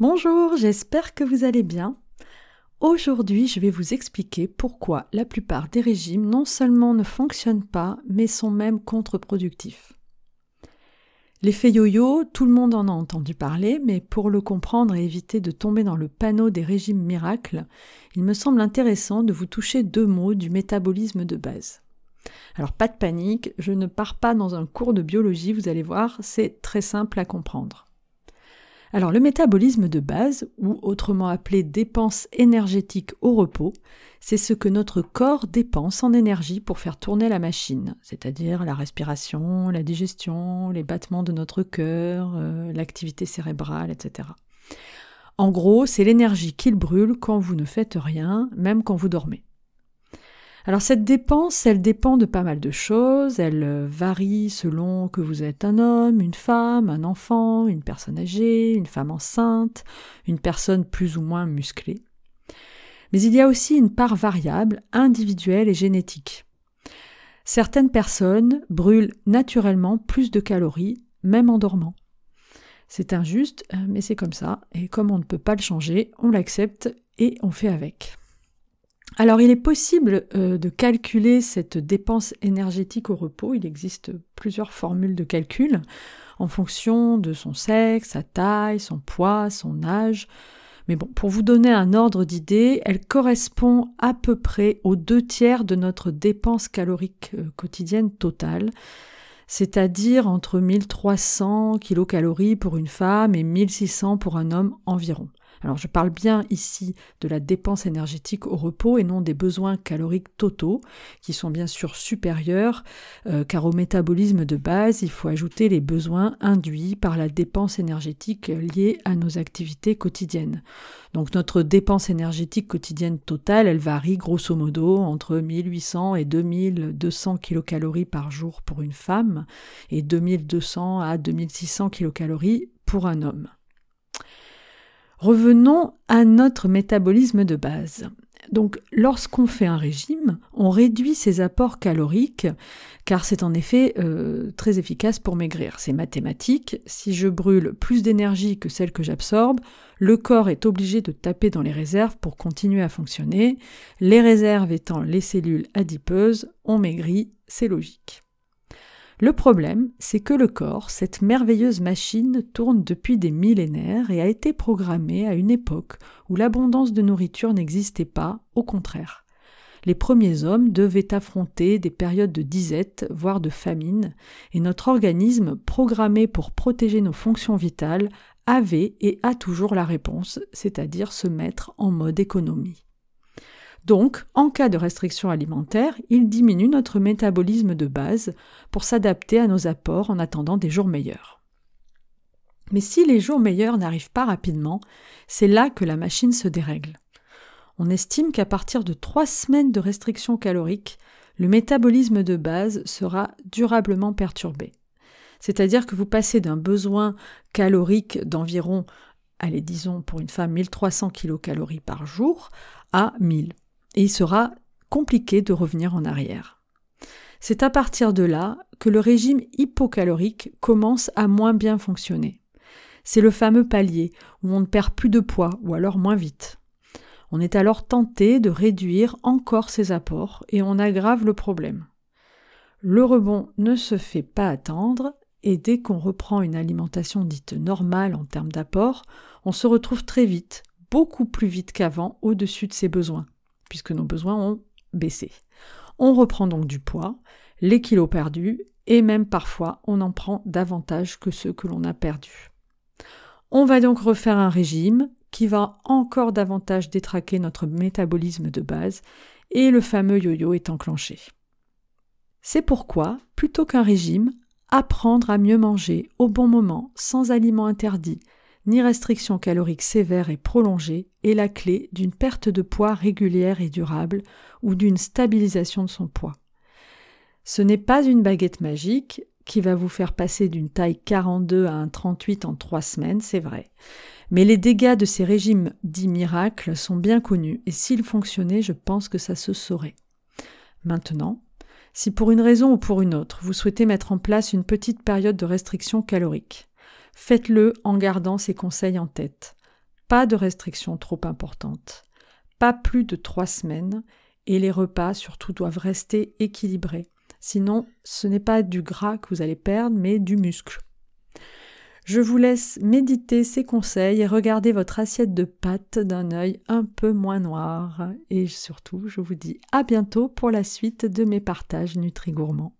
Bonjour, j'espère que vous allez bien. Aujourd'hui, je vais vous expliquer pourquoi la plupart des régimes non seulement ne fonctionnent pas, mais sont même contre-productifs. L'effet yo-yo, tout le monde en a entendu parler, mais pour le comprendre et éviter de tomber dans le panneau des régimes miracles, il me semble intéressant de vous toucher deux mots du métabolisme de base. Alors pas de panique, je ne pars pas dans un cours de biologie, vous allez voir, c'est très simple à comprendre. Alors le métabolisme de base, ou autrement appelé dépense énergétique au repos, c'est ce que notre corps dépense en énergie pour faire tourner la machine, c'est-à-dire la respiration, la digestion, les battements de notre cœur, euh, l'activité cérébrale, etc. En gros, c'est l'énergie qu'il brûle quand vous ne faites rien, même quand vous dormez. Alors cette dépense, elle dépend de pas mal de choses, elle euh, varie selon que vous êtes un homme, une femme, un enfant, une personne âgée, une femme enceinte, une personne plus ou moins musclée. Mais il y a aussi une part variable, individuelle et génétique. Certaines personnes brûlent naturellement plus de calories, même en dormant. C'est injuste, euh, mais c'est comme ça, et comme on ne peut pas le changer, on l'accepte et on fait avec. Alors il est possible euh, de calculer cette dépense énergétique au repos, il existe plusieurs formules de calcul en fonction de son sexe, sa taille, son poids, son âge. Mais bon, pour vous donner un ordre d'idée, elle correspond à peu près aux deux tiers de notre dépense calorique euh, quotidienne totale, c'est-à-dire entre 1300 kcal pour une femme et 1600 pour un homme environ. Alors je parle bien ici de la dépense énergétique au repos et non des besoins caloriques totaux, qui sont bien sûr supérieurs, euh, car au métabolisme de base, il faut ajouter les besoins induits par la dépense énergétique liée à nos activités quotidiennes. Donc notre dépense énergétique quotidienne totale, elle varie grosso modo entre 1800 et 2200 kilocalories par jour pour une femme et 2200 à 2600 kilocalories pour un homme. Revenons à notre métabolisme de base. Donc lorsqu'on fait un régime, on réduit ses apports caloriques car c'est en effet euh, très efficace pour maigrir. C'est mathématique, si je brûle plus d'énergie que celle que j'absorbe, le corps est obligé de taper dans les réserves pour continuer à fonctionner. Les réserves étant les cellules adipeuses, on maigrit, c'est logique. Le problème, c'est que le corps, cette merveilleuse machine, tourne depuis des millénaires et a été programmé à une époque où l'abondance de nourriture n'existait pas, au contraire. Les premiers hommes devaient affronter des périodes de disette, voire de famine, et notre organisme, programmé pour protéger nos fonctions vitales, avait et a toujours la réponse, c'est-à-dire se mettre en mode économie. Donc, en cas de restriction alimentaire, il diminue notre métabolisme de base pour s'adapter à nos apports en attendant des jours meilleurs. Mais si les jours meilleurs n'arrivent pas rapidement, c'est là que la machine se dérègle. On estime qu'à partir de trois semaines de restriction calorique, le métabolisme de base sera durablement perturbé. C'est-à-dire que vous passez d'un besoin calorique d'environ, allez disons pour une femme 1300 kilocalories par jour, à 1000 et il sera compliqué de revenir en arrière. C'est à partir de là que le régime hypocalorique commence à moins bien fonctionner. C'est le fameux palier où on ne perd plus de poids ou alors moins vite. On est alors tenté de réduire encore ses apports et on aggrave le problème. Le rebond ne se fait pas attendre et dès qu'on reprend une alimentation dite normale en termes d'apport, on se retrouve très vite, beaucoup plus vite qu'avant, au-dessus de ses besoins puisque nos besoins ont baissé. On reprend donc du poids, les kilos perdus, et même parfois on en prend davantage que ceux que l'on a perdus. On va donc refaire un régime qui va encore davantage détraquer notre métabolisme de base, et le fameux yo-yo est enclenché. C'est pourquoi, plutôt qu'un régime, apprendre à mieux manger au bon moment, sans aliments interdits, ni restriction calorique sévère et prolongée est la clé d'une perte de poids régulière et durable ou d'une stabilisation de son poids. Ce n'est pas une baguette magique qui va vous faire passer d'une taille 42 à un 38 en trois semaines, c'est vrai. Mais les dégâts de ces régimes dits miracles sont bien connus et s'ils fonctionnaient, je pense que ça se saurait. Maintenant, si pour une raison ou pour une autre, vous souhaitez mettre en place une petite période de restriction calorique, Faites-le en gardant ces conseils en tête. Pas de restrictions trop importantes. Pas plus de trois semaines. Et les repas, surtout, doivent rester équilibrés. Sinon, ce n'est pas du gras que vous allez perdre, mais du muscle. Je vous laisse méditer ces conseils et regarder votre assiette de pâtes d'un œil un peu moins noir. Et surtout, je vous dis à bientôt pour la suite de mes partages Nutri-Gourmands.